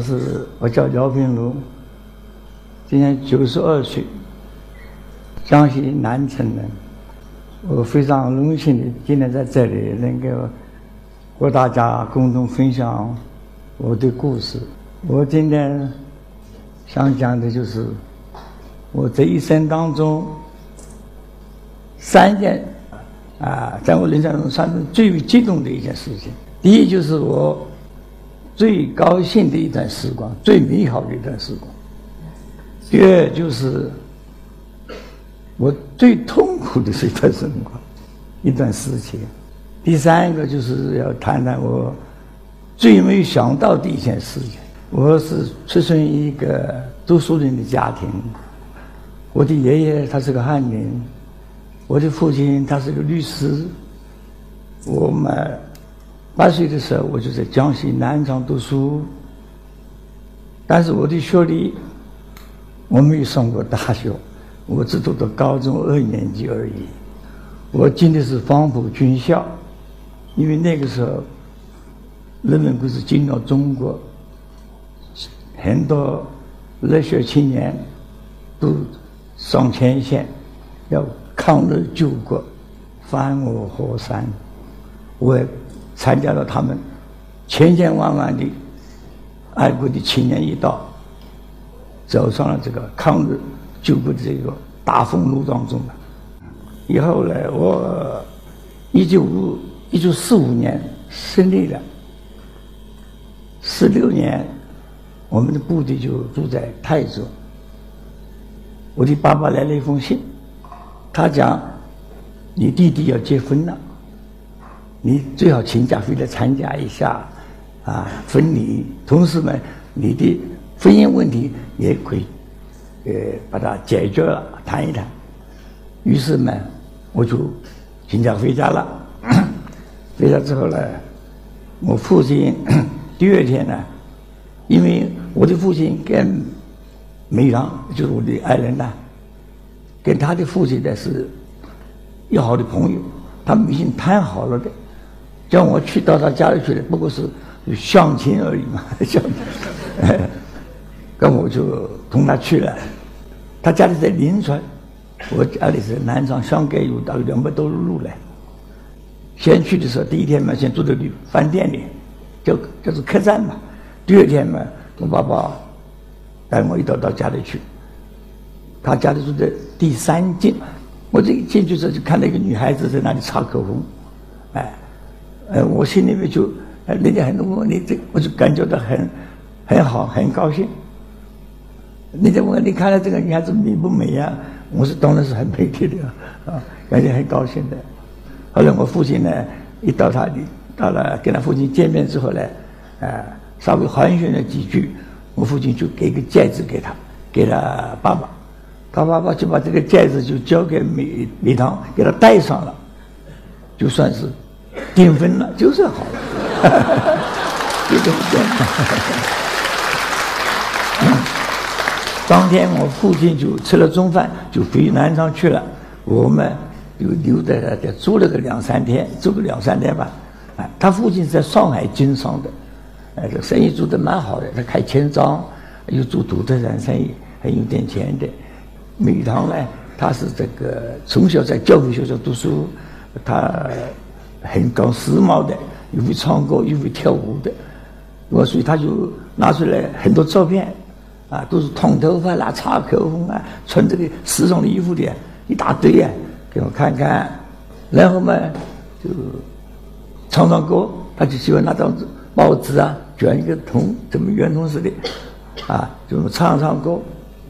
是我叫姚平如，今年九十二岁，江西南城人。我非常荣幸的今天在这里能够和大家共同分享我的故事。我今天想讲的就是我这一生当中三件。啊，在我人生中算是最为激动的一件事情。第一，就是我最高兴的一段时光，最美好的一段时光；第二，就是我最痛苦的一段时光，一段时期；第三个，就是要谈谈我最没有想到的一件事情。我是出生于一个读书人的家庭，我的爷爷他是个翰林。我的父亲他是个律师。我们八岁的时候，我就在江西南昌读书。但是我的学历，我没有上过大学，我只读到高中二年级而已。我进的是黄埔军校，因为那个时候，人们不是进了中国，很多热血青年都上前线，要。抗日救国，翻我河山，我参加了他们千千万万的爱国的青年一道，走上了这个抗日救国的这个大风路当中了以后呢，我一九五一九四五年胜利了，四六年，我们的部队就住在泰州。我的爸爸来了一封信。他讲：“你弟弟要结婚了，你最好请假回来参加一下啊婚礼。同时呢，你的婚姻问题也可以呃把它解决了，谈一谈。”于是呢，我就请假回家了。回家之后呢，我父亲 第二天呢，因为我的父亲跟梅兰就是我的爱人呢。跟他的父亲呢是要好的朋友，他们已经谈好了的，叫我去到他家里去的，不过是相亲而已嘛，相亲。那我就同他去了，他家里在临川，我家里是南昌，相隔有大概两百多路嘞。先去的时候，第一天嘛，先住在旅饭店里，叫就是客栈嘛。第二天嘛，我爸爸带我一道到家里去。他家里住在第三进，我这一进去时候就看到一个女孩子在那里擦口红，哎，呃，我心里面就，人家很多问你这，我就感觉到很很好，很高兴。人家问你看到这个女孩子美不美呀？我是当然是很美的的，啊，感觉很高兴的。后来我父亲呢，一到他的，到了跟他父亲见面之后呢，呃，稍微寒暄了几句，我父亲就给个戒指给他，给了爸爸。他爸爸就把这个戒指就交给美美堂，给他戴上了，就算是订婚了，就算好了，就这么简单。当天我父亲就吃了中饭，就回南昌去了，我们就留在那里住了个两三天，住个两三天吧。啊，他父亲在上海经商的，哎，这生意做得蛮好的，他开钱庄，又做土特产生意，还有点钱的。美堂呢，他是这个从小在教会学校读书，他很搞时髦的，又会唱歌又会跳舞的，我所以他就拿出来很多照片，啊，都是烫头发啦、擦口红啊、穿这个时尚的衣服的，一大堆啊，给我看看，然后嘛就唱唱歌，他就喜欢拿张帽子啊卷一个筒，怎么圆筒似的，啊，就唱唱歌，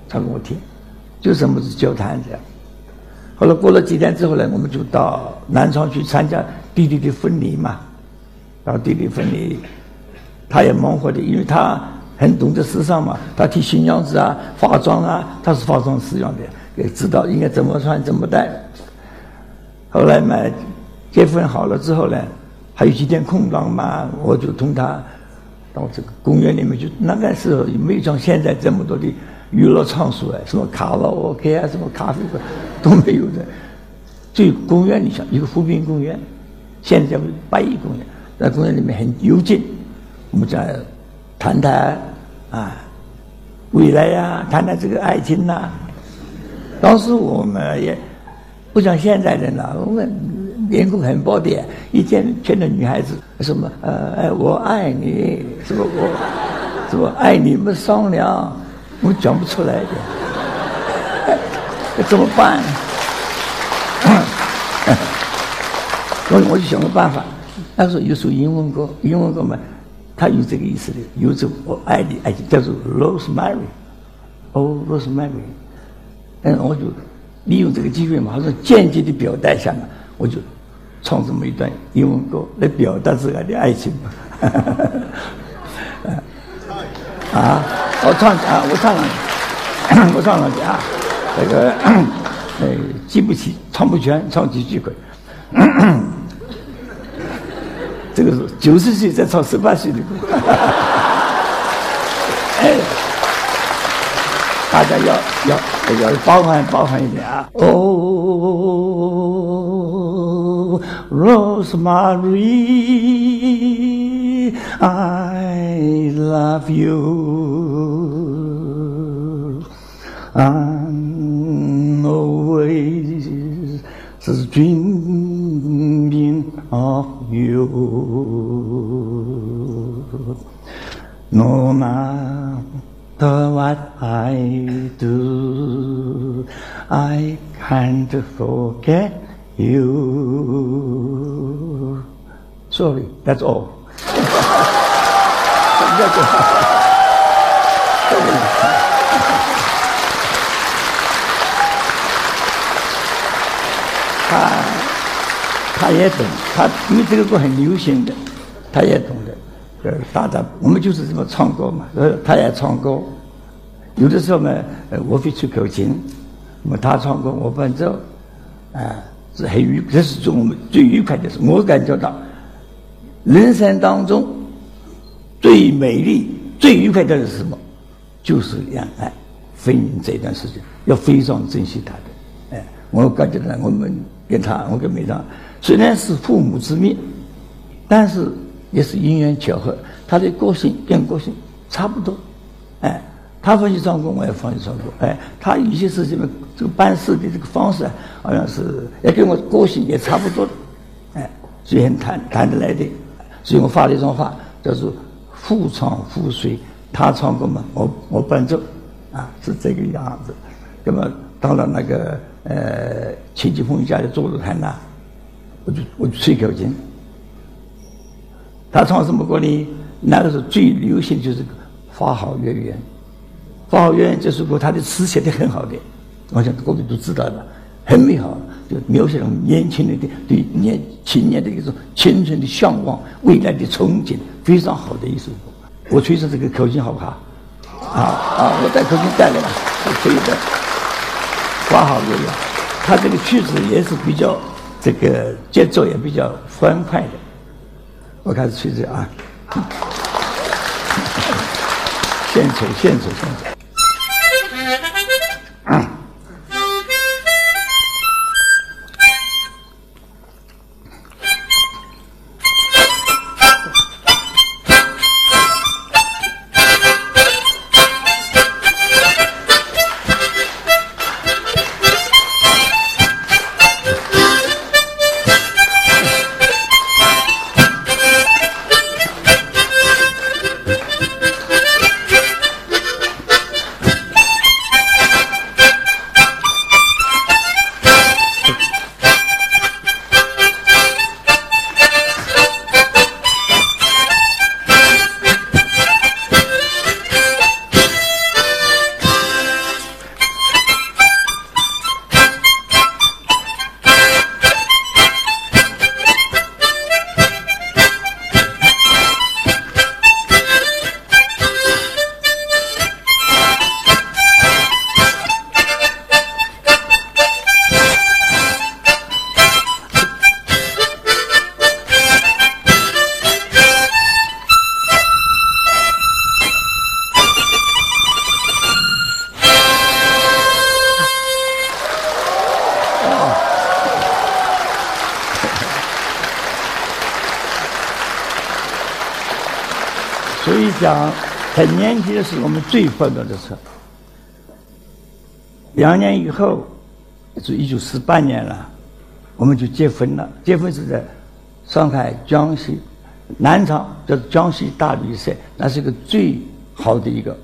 唱给我听。就这么子交谈这样，后来过了几天之后呢，我们就到南昌去参加弟弟的婚礼嘛。然后弟弟婚礼，他也忙活的，因为他很懂得时尚嘛，他替新娘子啊化妆啊，他是化妆师样的，也知道应该怎么穿怎么戴。后来嘛，结婚好了之后呢，还有几天空档嘛，我就同他到这个公园里面去。那个时候也没有像现在这么多的。娱乐场所啊，什么卡拉 OK 啊，什么咖啡馆都没有的。就公园里向一个湖滨公园，现在叫八一公园，在公园里面很幽静，我们在谈谈啊未来呀，谈谈这个爱情呐。当时我们也不像现在人了，我们面孔很暴烈，一见见到女孩子什么呃哎我爱你，什么我什么爱你们商量，我讲不出来的，怎么办？所以我就想个办法。他说有首英文歌，英文歌嘛，他有这个意思的，有这我爱你爱情叫做 Rosemary，哦，Rosemary。嗯，我就利用这个机会嘛，他说间接的表达一下嘛，我就唱这么一段英文歌来表达自个的爱情嘛，啊，我唱啊，我唱两句，我唱两句啊，这个呃 记不起，唱不全，唱几句可。这个是九十岁在唱十八岁的歌，哎，大家要要要包含包含一点啊。Oh, Rosemary, I love you. I'm always dreaming of you. No matter what I do, I can't forget you. Sorry, that's all. 他他也懂，他因为这个歌很流行的，他也懂的。呃，大家我们就是这么唱歌嘛。呃，他也唱歌，有的时候呢，呃，我会吹口琴，那么他唱歌我伴奏，啊，是很愉，这是我们最愉快的事。我感觉到，人生当中最美丽、最愉快的是什么？就是恋爱、婚姻这段时间，要非常珍惜它的。哎，我感觉到我们跟他，我跟梅长。虽然是父母之命，但是也是因缘巧合。他的个性跟个性差不多，哎，他放弃唱歌，我也放弃唱歌，哎，他有些事情呢，这个办事的这个方式啊，好像是也跟我个性也差不多，哎，所以很谈谈得来的。所以我发了一张话，叫做“父唱父随”，他唱歌嘛，我我伴奏，啊，是这个样子。那么到了那个呃秦继峰家的坐炉台那。我就我就吹口琴，他唱什么歌呢？那个时候最流行就是《花好月圆》，《花好月圆》这首歌，他的词写的很好的，我想各位都知道的，很美好，就就描写了年轻人的对年青年的一种青春的向往、未来的憧憬，非常好的一首歌。我吹上这个口琴好不好？啊啊！我带口琴带来了，吹的《花好月圆》，他这个曲子也是比较。这个节奏也比较欢快的，我开始吹这啊，献丑献丑献丑。讲，在年轻的时候我们最欢乐的时候。两年以后，是一九四八年了，我们就结婚了。结婚是在上海江西南昌，叫江西大旅社，那是一个最好的一个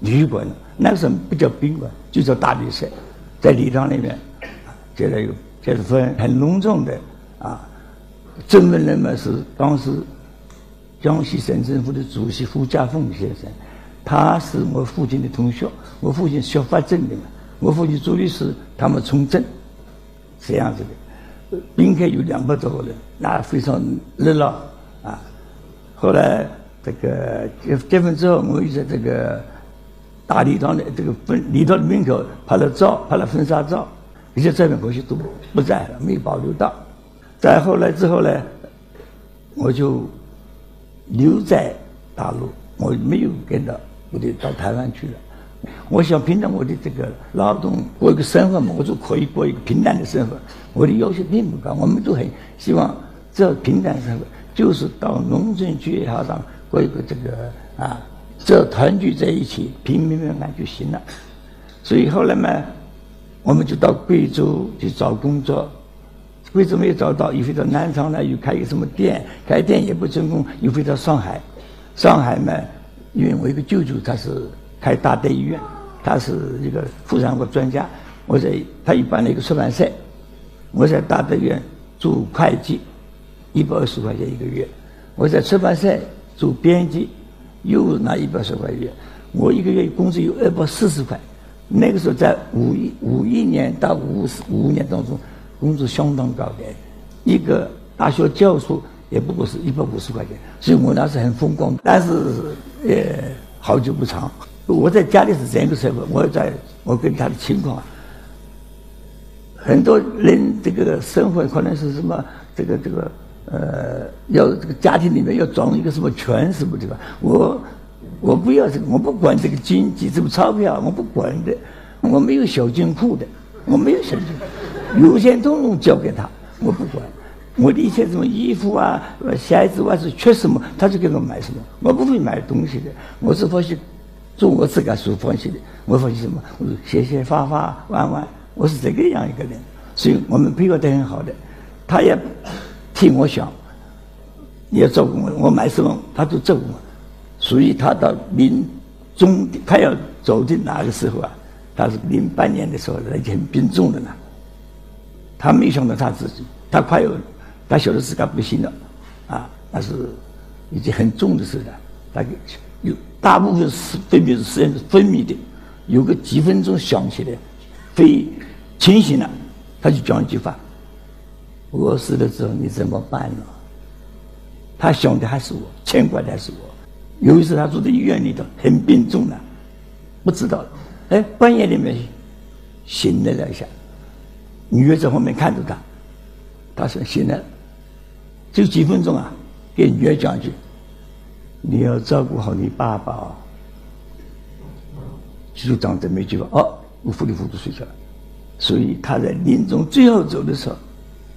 旅馆。那个时候不叫宾馆，就叫大旅社，在礼堂里面结了一个结了婚，很隆重的啊。证婚人嘛是当时江西省政府的主席胡家凤先生，他是我父亲的同学，我父亲学法政的嘛。我父亲做律师，他们从政，这样子的。宾客有两百多个人，那非常热闹啊。后来这个结结婚之后，我又在这个大礼堂的这个分礼堂门口拍了照，拍了婚纱照，有些照片可惜都不在了，没有保留到。再后来之后呢，我就留在大陆，我没有跟着，我就到台湾去了。我想凭着我的这个劳动过一个生活嘛，我就可以过一个平淡的生活。我的要求并不高，我们都很希望这平淡生活就是到农村去也好上过一个这个啊，只要团聚在一起，平平安安就行了。所以后来嘛，我们就到贵州去找工作，贵州没有找到，又回到南昌呢，又开一个什么店，开店也不成功，又回到上海。上海嘛，因为我一个舅舅他是。开大德医院，他是一个妇产科专家。我在他一般的一个出版社，我在大德院做会计，一百二十块钱一个月。我在出版社做编辑，又拿一百二十块钱。我一个月工资有二百四十块。那个时候在五一五一年到五五五年当中，工资相当高的，一个大学教授也不过是一百五十块钱。所以我那是很风光，但是也好久不长。我在家里是这样一个生活，我在我跟他的情况，很多人这个生活可能是什么，这个这个呃，要这个家庭里面要装一个什么权什么的吧？我我不要这个，我不管这个经济，这个钞票我不管的，我没有小金库的，我没有小金库，有钱统统交给他，我不管，我的一切什么衣服啊、鞋子啊是缺什么，他就给我买什么，我不会买东西的，我是发现。做我自个所放弃的，我放弃什么？我说写写画画玩玩，我是这个样一个人，所以我们配合得很好的，他也替我想，也照顾我，我买什么他都照顾我，所以他到临终他要走的那个时候啊，他是零八年的时候，他已经很病重了呢，他没想到他自己，他快要，他晓得自己不行了，啊，那是已经很重的事了，他有。大部分是分别是实际上是分泌的，有个几分钟想起来，非清醒了，他就讲一句话：“我死了之后你怎么办呢？”他想的还是我，牵挂的还是我。有一次他住在医院里头，很病重了，不知道，哎，半夜里面醒了一下，女儿在后面看着他，他说醒了，就几分钟啊，给女儿讲一句。你要照顾好你爸爸哦。就长这么一句话，哦，我糊里糊涂睡着了。所以他在临终最后走的时候，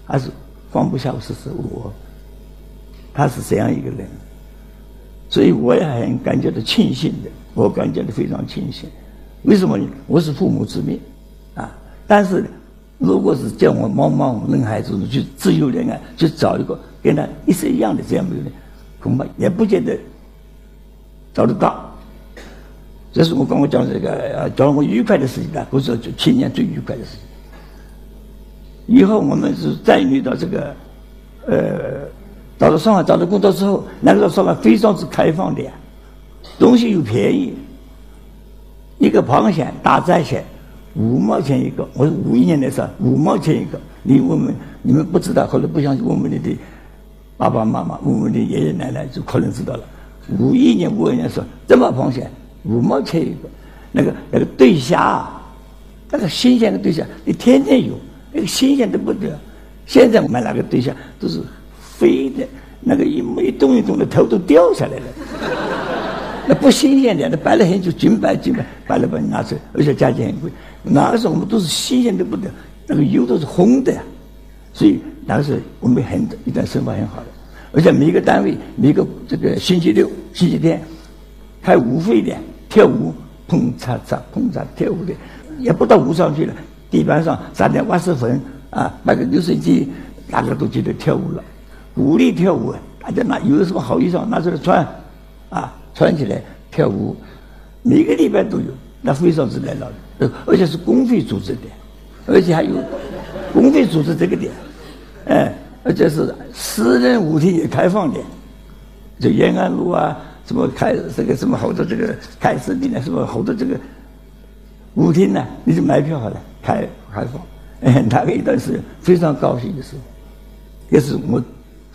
还是放不下是是我。他是这样一个人，所以我也很感觉到庆幸的，我感觉到非常庆幸。为什么呢？我是父母之命啊！但是，如果是叫我茫茫人海中去自由恋爱，去找一个跟他一生一样的这样的人，恐怕也不见得。找得到，这是我跟我讲这个，叫我愉快的事情呢，不是就青年最愉快的事情。以后我们是再遇到这个，呃，到了上海找到工作之后，那个时候上海非常之开放的呀，东西又便宜，一个螃蟹大闸蟹五毛钱一个，我是五一年的时候五毛钱一个，你问问你们不知道，或者不相信，问问你的爸爸妈妈，问问你爷爷奶奶，就可能知道了。五一年、五二年说这么螃蟹五毛钱一个，那个那个对虾，那个新鲜的对虾，你天天有，那个新鲜的不得。现在我们那个对虾都是飞的，那个一一动一动的头都掉下来了，那不新鲜的，那摆了很久，金摆金摆，摆了把你拿出来，而且价钱很贵。那个时候我们都是新鲜的不得，那个油都是红的，所以那个时候我们很一段生活很好的。而且每个单位每个这个星期六、星期天开舞会的跳舞，砰嚓嚓砰嚓跳舞的，也不到舞上去了，地板上撒点瓦斯粉啊，买个流水机，大家都记得跳舞了，鼓励跳舞，大家拿有什么好衣裳拿出来穿，啊，穿起来跳舞，每个礼拜都有，那非常之热闹的，而且是公费组织的，而且还有公费组织这个点，哎，而且是私人舞厅也开放的，就延安路啊。什么开这个什么好多这个开始的？什么好多这个舞厅呢？你就买票好了，开开放。哎，那个一段是非常高兴的时候，也是我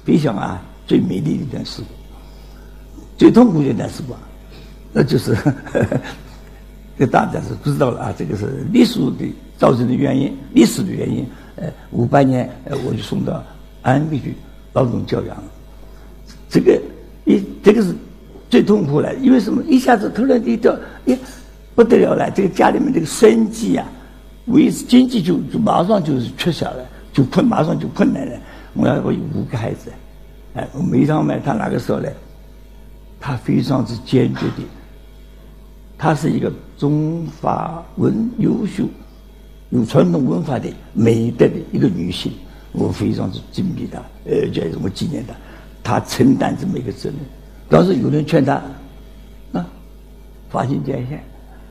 非常啊最美丽的一段时光，最痛苦的一段时光，那就是这大家是不知道了啊。这个是历史的造成的原因，历史的原因。呃，五八年呃我就送到安徽去劳动教养，这个一这个是。最痛苦了，因为什么？一下子突然一掉，哎，不得了了！这个家里面这个生计啊，维持经济就就马上就是缺少了，就困，马上就困难了。我要我有五个孩子，哎，梅长梅他那个时候呢，他非常之坚决的，他是一个中法文优秀、有传统文化的美德的一个女性，我非常之敬佩她，而且我纪念她，她承担这么一个责任。当时有人劝她，啊，发心捐献，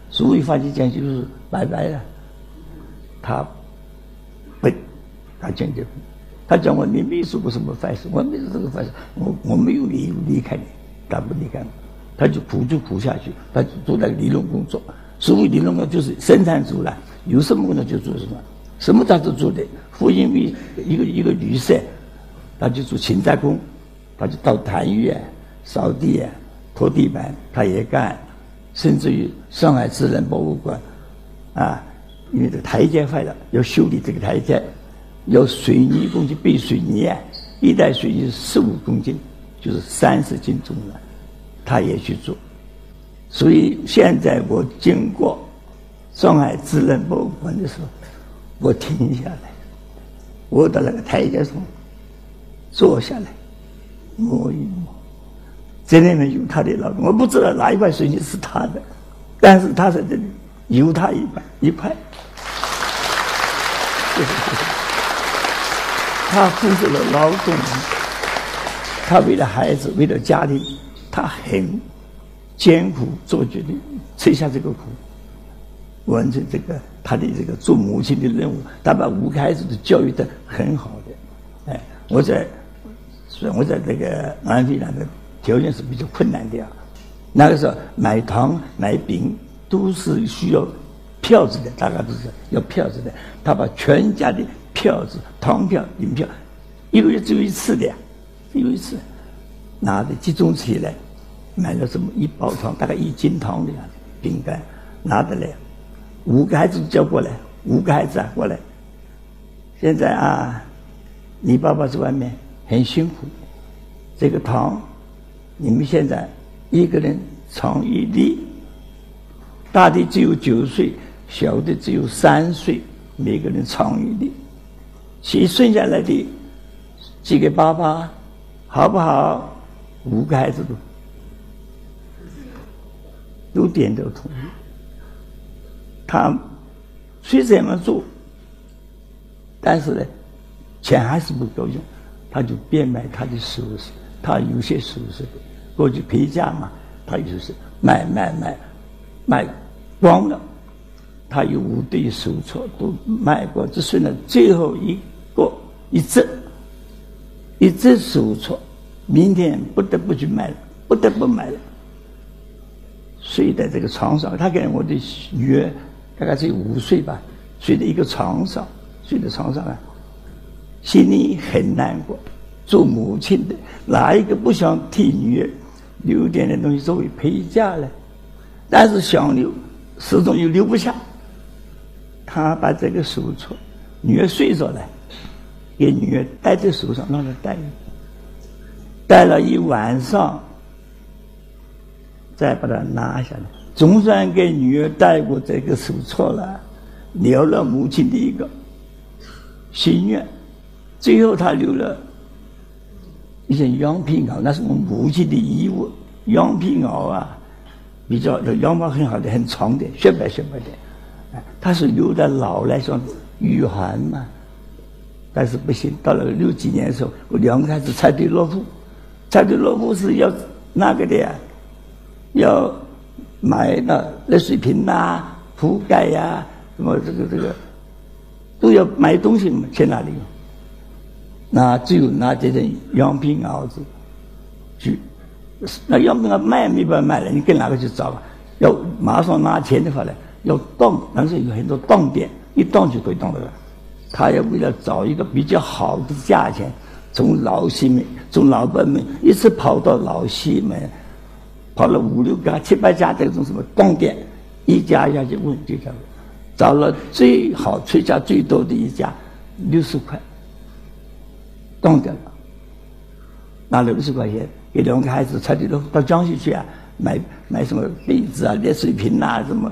所谓发心捐献就是拜拜了。他不，他坚决不。他讲我你没做过什么坏事，我没做这个坏事，我我没有理由离开你，他不离开我，他就苦就苦下去，他就做那个理论工作。所谓理论工作就是生产组了，有什么工作就做什么，什么他都做的。复印为一个一个旅社，他就做勤杂工，他就到坛院。扫地、拖地板，他也干，甚至于上海自然博物馆，啊，因为这个台阶坏了，要修理这个台阶，要水泥工去备水泥，一袋水泥十五公斤，就是三十斤重了，他也去做。所以现在我经过上海自然博物馆的时候，我停下来，我到那个台阶上坐下来，摸一摸。这里面有他的劳动，我不知道哪一块水泥是他的，但是他在这里有他一块一块，他付出了劳动，他为了孩子，为了家庭，他很艰苦做决定，吃下这个苦，完成这个他的这个做母亲的任务，他把五个孩子都教育的很好的，哎，我在，所以我在这个安徽那个。条件是比较困难的啊，那个时候买糖买饼都是需要票子的，大家都是要票子的。他把全家的票子、糖票、银票，一个月只有一次的，只有一次，拿着集中起来，买了这么一包糖，大概一斤糖的样子，饼干拿得来，五个孩子叫过来，五个孩子啊过来。现在啊，你爸爸在外面很辛苦，这个糖。你们现在一个人尝一粒，大的只有九岁，小的只有三岁，每个人尝一粒，其剩下来的寄给爸爸，好不好？五个孩子都都点头同意。他虽这么做，但是呢，钱还是不够用，他就变卖他的首饰，他有些首饰的。过去陪嫁嘛，他就是卖卖卖，卖光了。他有五对手镯都卖过，只剩了最后一个一只，一只手镯，明天不得不去卖了，不得不卖了。睡在这个床上，他跟我的女儿大概只有五岁吧，睡在一个床上，睡在床上啊，心里很难过。做母亲的哪一个不想替女儿？留点点东西作为陪嫁呢，但是想留，始终又留不下。他把这个手镯，女儿睡着了，给女儿戴在手上，让她戴，戴了一晚上，再把它拿下来。总算给女儿戴过这个手镯了，了了母亲的一个心愿。最后，他留了。一件羊皮袄，那是我母亲的衣物。羊皮袄啊，比较羊毛很好的，很长的，雪白雪白的，哎，他是留在老来说御寒嘛，但是不行，到了六几年的时候，我两个孩子踩对落户，踩对落户是要那个的呀，要买那热水瓶呐、铺盖呀，什么这个这个都要买东西，去哪里？那只有拿这些样品袄子去。那要不要卖没办法卖了，你跟哪个去找吧？要马上拿钱的话呢，要当，但是有很多当店，一当就可以当得了。他要为了找一个比较好的价钱，从老西门、从老北门一直跑到老西门，跑了五六家、七八家这种什么当店，一家一家去问，就叫找了最好、出价最多的一家，六十块，当掉了，拿六十块钱。给两个孩子，差点都到江西去啊，买买什么被子啊、热水瓶啊，什么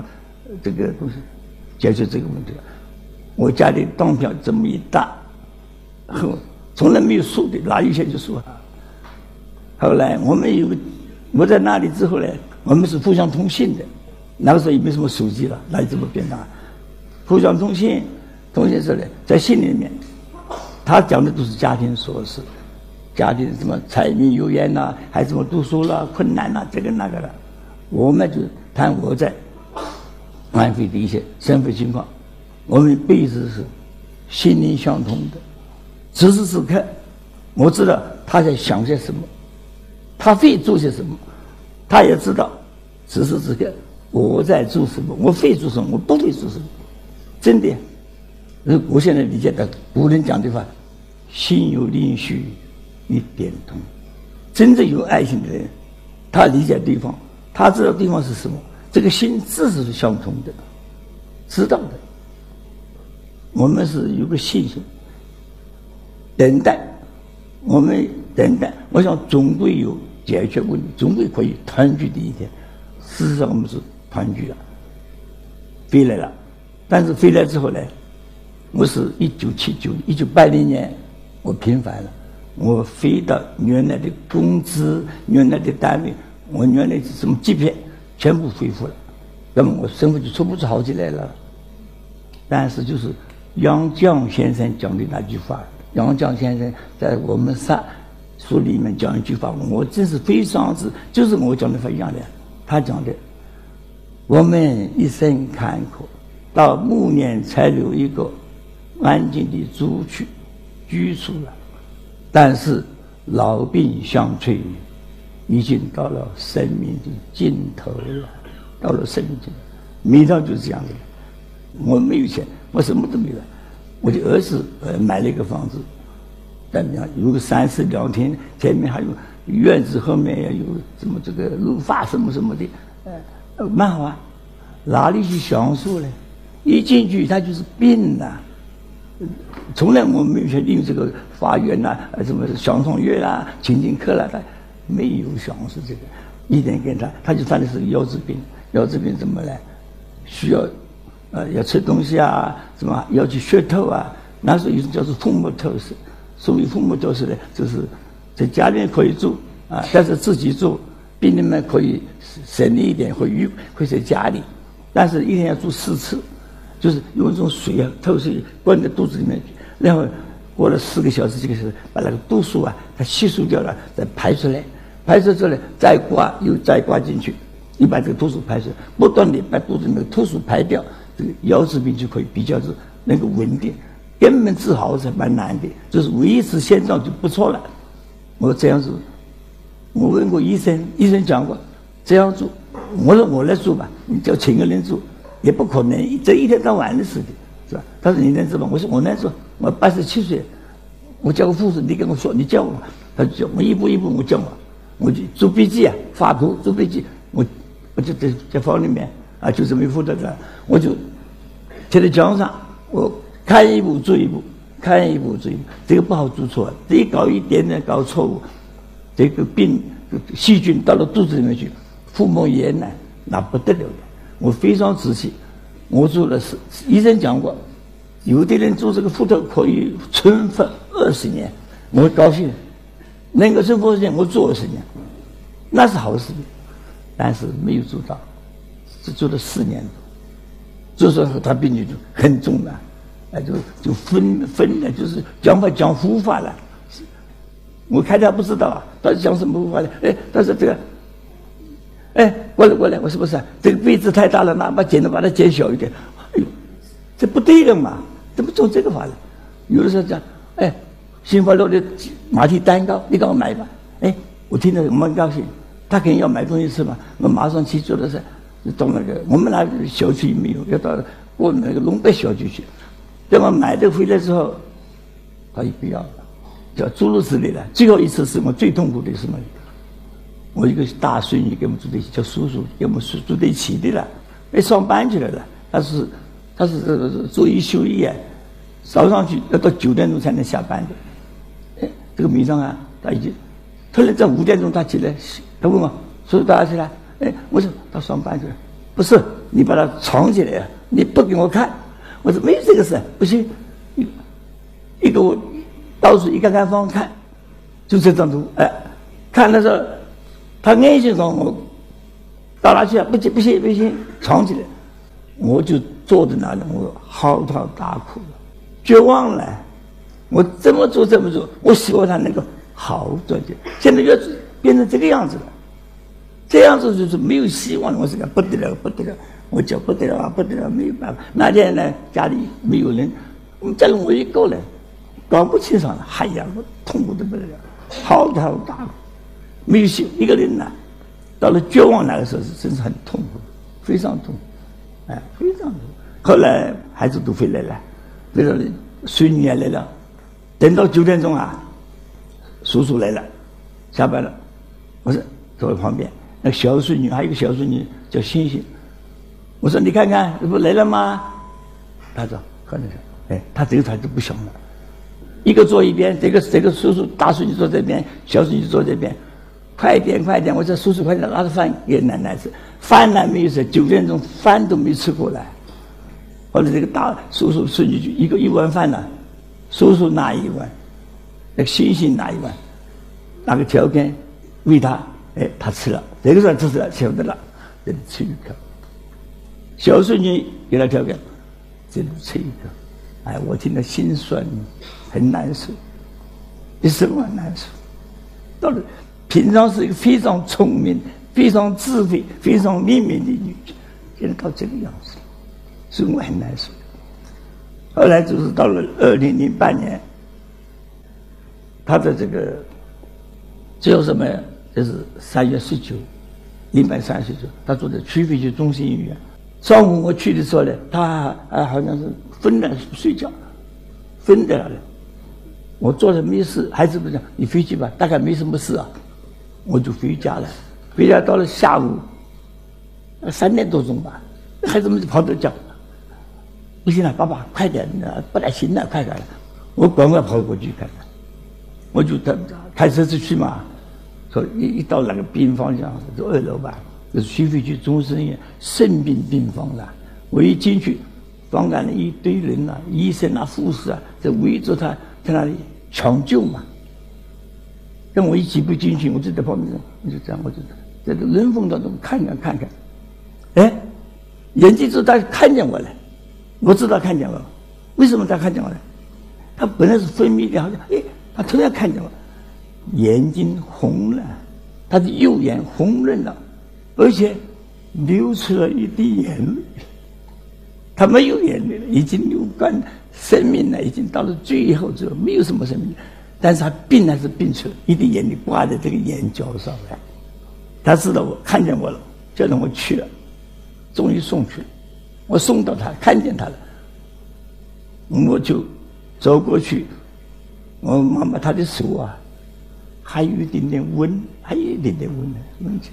这个东西，解决这个问题。我家里当票这么一大，后从来没有输的，哪有钱就输啊。后来我们有，我在那里之后呢，我们是互相通信的。那个时候也没什么手机了，哪有这么便当？互相通信，通信时呢，在信里面，他讲的都是家庭琐事。家庭什么柴米油盐呐，孩子们读书了困难呐，这个那个的，我们就谈我在安徽的一些生活情况，我们彼此是心灵相通的。此时此刻，我知道他在想些什么，他会做些什么，他也知道此时此刻我在做什么，我会做什么，我不会做什么。真的，我现在理解的古人讲的话，心有灵犀。一点通，真正有爱心的人，他理解对方，他知道对方是什么，这个心自是相通的，知道的。我们是有个信心，等待，我们等待，我想总归有解决问题，总归可以团聚的一天。事实上，我们是团聚了，回来了，但是回来之后呢，我是一九七九一九八零年，我平反了。我飞到原来的工资，原来的单位，我原来是什么级别全部恢复了，那么我生活就出不出好起来了。但是就是杨绛先生讲的那句话，杨绛先生在我们上书里面讲一句话，我真是非常之，就是我讲的话一样的。他讲的，我们一生坎坷，到暮年才留一个安静的住处居住了。但是老病相催，已经到了生命的尽头了，到了生命尽头，每当就是这样的。我没有钱，我什么都没有，我的儿子呃买了一个房子，有个三室两厅，前面还有院子，后面也有什么这个绿化什么什么的，呃，蛮好啊。哪里去享受呢？一进去他就是病呐。从来我没有去利用这个法院呐，呃，什么享唱乐啦、情景课啦，他没有享受这个。一点跟他，他就犯的是腰子病。腰子病怎么来？需要，呃，要吃东西啊，什么要去血透啊？那时候有种叫做父母透视，所谓父母都是呢，就是在家里面可以住啊，但是自己住，病人们可以省力一点，会于会在家里，但是一天要住四次。就是用一种水啊，透水灌在肚子里面去，然后过了四个小时、几个小时，把那个毒素啊，它吸收掉了，再排出来，排出出来再刮，又再刮进去，你把这个毒素排出，不断的把肚子里面的毒素排掉，这个腰子病就可以比较是能够稳定。根本治好是蛮难的，就是维持现状就不错了。我这样子，我问过医生，医生讲过这样做，我说我来做吧，你叫请个人做。也不可能，这一天到晚的事情，是吧？他说你能做吗？我说我能做。我八十七岁，我叫个护士，你跟我说，你教我。他教我一步一步，我教我，我就做笔记啊，画图做笔记。我我就在在房里面啊，就这么负责的。我就贴在墙上，我看一步做一步，看一步做一步。这个不好做错，这一搞一点点搞错误，这个病细菌到了肚子里面去，腹膜炎呢，那不得了的。我非常仔细，我做了是医生讲过，有的人做这个腹透可以存活二十年，我高兴，能够存活二十年，我做二十年，那是好事。但是没有做到，只做了四年多，就说他病情就很重了，就就分分了，就是讲法讲护法了。我开始不知道啊，到底讲什么护法的？哎，他说这个，哎，过来过来，我说不是，这个杯子太大了，拿把剪子把它剪小一点。哎呦，这不对的嘛，怎么做这个法呢？有的时候讲，哎，新华路的马蹄蛋糕，你给我买吧。哎，我听着蛮高兴。他肯定要买东西吃嘛，我马上去做的是，到那个我们那小区没有，要到过那个龙德小区去。等我买的回来之后，他也不要了，叫诸如此类的。最后一次是我最痛苦的什么？我一个大孙女跟我们住在一起，叫叔叔，跟我们住住在一起的了，没上班去了的。他是他是做一休一啊，早上去要到九点钟才能下班的。哎，这个晚上啊，他已经。突然在五点钟他起来，他问我：“叔叔到哪去了？”哎，我说他上班去了。不是，你把它藏起来，你不给我看。我说没有这个事，不行。一一个我到处一个看方看，就这张图。哎，看的时候，他眼睛上我到哪去啊？不行不行不行，藏起来。我就坐在那里，我嚎啕大哭，绝望了。我怎么做怎么做？我希望他能够。好转点，现在要变成这个样子了，这样子就是没有希望。我是讲不得了，不得了，我叫不得了，不得了，没有办法。那天呢，家里没有人，我们家里我一个人，搞不清爽了，哎呀，我痛苦的不得了，嚎啕大哭，没有心一个人呢，到了绝望那个时候是真是很痛苦，非常痛，哎，非常痛。后来孩子都回来了，回来了，孙女也来了，等到九点钟啊。叔叔来了，下班了，我说坐在旁边。那小孙女还有一个小孙女叫星星，我说你看看，这不来了吗？他说可能是，哎，他这个团就不行了，一个坐一边，这个这个叔叔大叔就坐这边，小叔就坐这边，快点快点！我说叔叔快点拿着饭给奶奶吃，饭呢没有吃，九点钟饭都没吃过来。后来这个大叔叔孙女就一个一碗饭呢，叔叔拿一碗。那个星星拿一碗，拿个条根喂他，哎，他吃了。这个时候吃了，晓得了，这里吃一口。小孙女给他条根，这里吃一个。哎，我听了心酸，很难受，一生很难受。到了平常是一个非常聪明、非常智慧、非常灵敏的女子，现在到这个样子，所以我很难受。后来就是到了二零零八年。他的这个最后什么？就是三月十九，零百三十九，他住在区飞区中心医院。上午我去的时候呢，他啊好像是昏了睡觉，昏在那里。我坐着没事，孩子不讲，你回去吧，大概没什么事啊。我就回家了。回家到了下午三点多钟吧，孩子们就跑着叫：“不行了，爸爸快点，不太行了，快点了。”我赶快跑过去看看。我就开开车子去嘛，说一一到那个病房上，就二楼吧，就是徐汇区中山医院肾病病房了。我一进去，房间里一堆人啊，医生啊、护士啊，在围着他在那里抢救嘛。跟我一起不进去，我就在旁边，我就这样，我就在这人缝当中看看看看。哎，眼睛就他看见我了，我知道看见我，为什么他看见我呢？他本来是分泌的，好像哎。他突然看见我，眼睛红了，他的右眼红润了，而且流出了一滴眼泪。他没有眼泪了，已经流干，生命呢已经到了最后之后，没有什么生命。但是他病还是病出了一滴眼泪挂在这个眼角上来。他知道我看见我了，叫着我去了，终于送去了。我送到他看见他了，我就走过去。我摸摸他的手啊，还有一点点温，还有一点点温呢，温起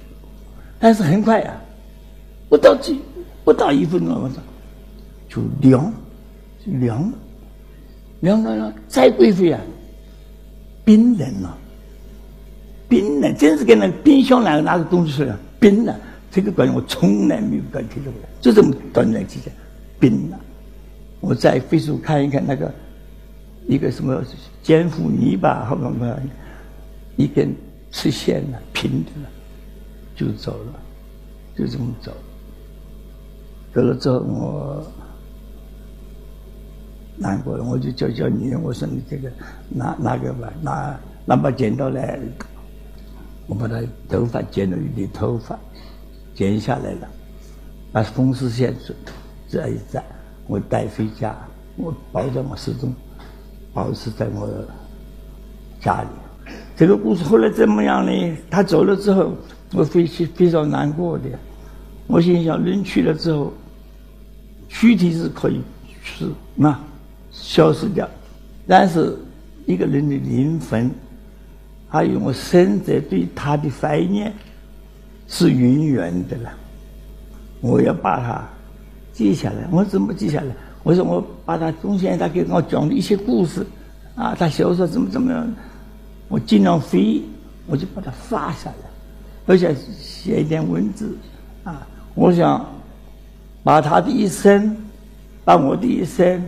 但是很快啊，不到几不到一分钟，我说就凉，凉了，凉了了，再过一会啊，冰冷了，冰冷，真是跟那冰箱那个拿个东西似的，冰了。这个感觉我从来没有感觉到过，就这么短短期间，冰了。我再飞速看一看那个。一个什么坚糊泥巴，好像一根吃线了，平的了，就走了。就这么走。走了之后，我难过了，我就叫叫女人，我说你这个拿拿个吧，拿拿把剪刀来，我把他头发剪了一点头发，剪下来了，把风湿线这一扎，我带回家，我包在我手中，保持在我家里。这个故事后来怎么样呢？他走了之后，我非常非常难过的。我心想，人去了之后。躯体是可以是那消失掉，但是一个人的灵魂，还有我生者对他的怀念，是永远的了。我要把它记下来。我怎么记下来？我说我把他中间他给我讲的一些故事，啊，他小时候怎么怎么样，我尽量飞，我就把它发下来，而且写一点文字，啊，我想。把他的一生，把我的一生，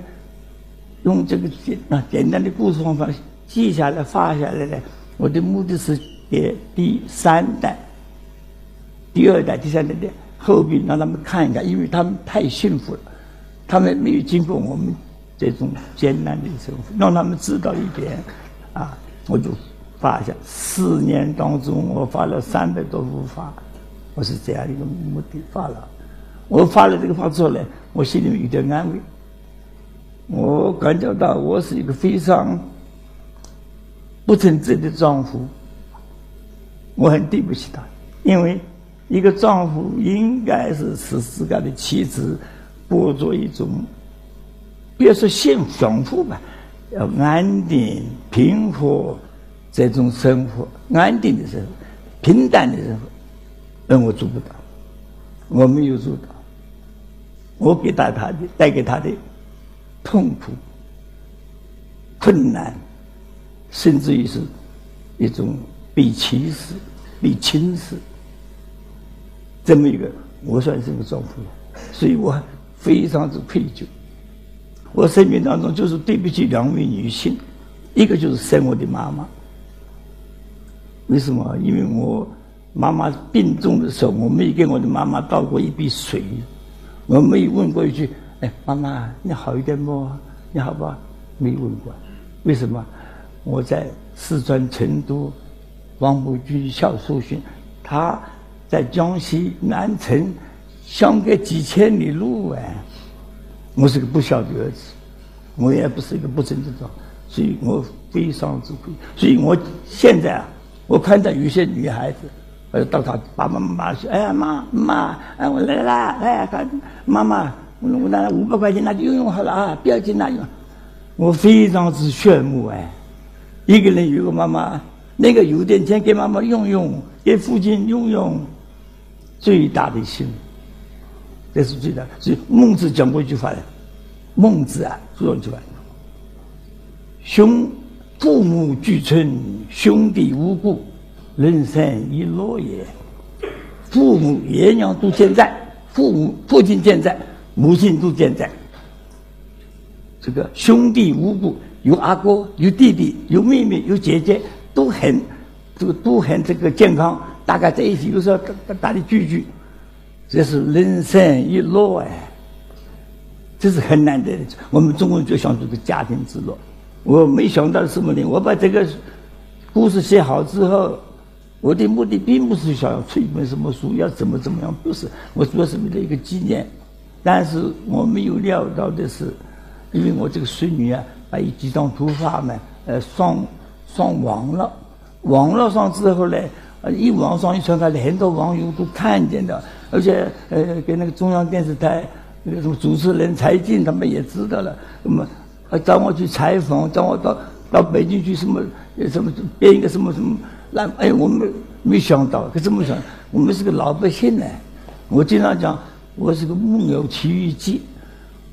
用这个简啊简单的故事方法记下来、发下来呢。我的目的是给第三代、第二代、第三代的后辈让他们看一看，因为他们太幸福了，他们没有经过我们这种艰难的生活，让他们知道一点。啊，我就发下四年当中，我发了三百多幅画，我是这样一个目的发了。我发了这个画之后呢，我心里面有点安慰。我感觉到我是一个非常不称职的丈夫，我很对不起他，因为一个丈夫应该是使自家的妻子过着一种，别说幸福享福吧，要安定平和这种生活，安定的生活，平淡的生活，而我做不到，我没有做到。我给他他的带给他的痛苦、困难，甚至于是一种被歧视、被轻视，这么一个，我算是个丈夫了，所以我非常之愧疚。我生命当中就是对不起两位女性，一个就是生我的妈妈。为什么？因为我妈妈病重的时候，我没给我的妈妈倒过一杯水。我没有问过一句：“哎，妈妈，你好一点不？你好吧？”没问过，为什么？我在四川成都王府军校受训，他在江西南城，相隔几千里路啊。我是个不孝的儿子，我也不是一个不正之长，所以我非常之愧。所以我现在啊，我看到有些女孩子。呃，到她爸爸妈妈说：“哎呀，妈妈，哎，我来啦，来看妈妈，我拿五百块钱，那就用用好了啊，不要紧那用。”我非常之羡慕哎，一个人有个妈妈，那个有点钱给妈妈用用，给父亲用用，最大的幸福，这是最大。所以孟子讲过一句话的，孟子啊说一句话：“兄父母俱存，兄弟无故。”人生一乐也，父母爷娘都健在，父母父亲健在，母亲都健在。这个兄弟无故，有阿哥，有弟弟，有妹妹，有姐姐，都很这个都很这个健康，大家在一起有时候大大的聚聚，这是人生一乐哎，这是很难得的。我们中国人就想这个家庭之乐，我没想到什么呢？我把这个故事写好之后。我的目的并不是想要出一本什么书，要怎么怎么样，不是。我主要是为了一个纪念。但是我没有料到的是，因为我这个孙女啊，把一几张图画呢，呃，上上网了。网络上之后呢，呃，一网上一传开，很多网友都看见的，而且呃，给那个中央电视台那个什么主持人柴静他们也知道了。那么，呃，找我去采访，找我到到北京去什么什么编一个什么什么。那哎，我们没想到，可这么想，我们是个老百姓呢。我经常讲，我是个木偶奇遇记，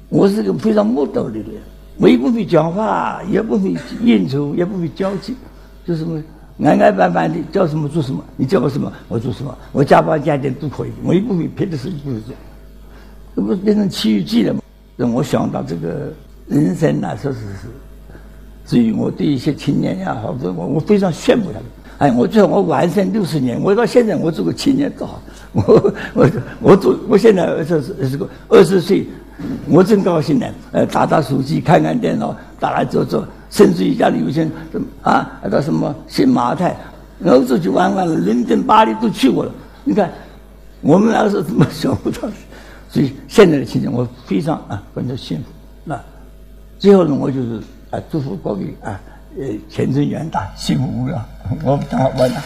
我是个非常木头的人，我也不会讲话，也不会应酬，也不会交际，就什么安安板板的，叫什么做什么，你叫我什么，我做什么，我加班加点都可以，我也不会别的事情不会做，这不变成奇遇记了吗？让我想到这个人生啊，确实是，至于我对一些青年呀，或者我我非常羡慕他们。哎，我最后我完生六十年，我到现在我做个青年多好，我我我做，我现在二十二十个二十岁，我真高兴呢。呃，打打手机，看看电脑，打来坐坐，甚至于家里有些什么啊，到什么新马泰，欧洲去玩玩了，伦敦、巴黎都去过了。你看，我们那时候怎么想不到？所以现在的情景，我非常啊，感到幸福。那最后呢，我就是啊，祝福各位啊，呃，前程远大，幸福无量。我讲完了。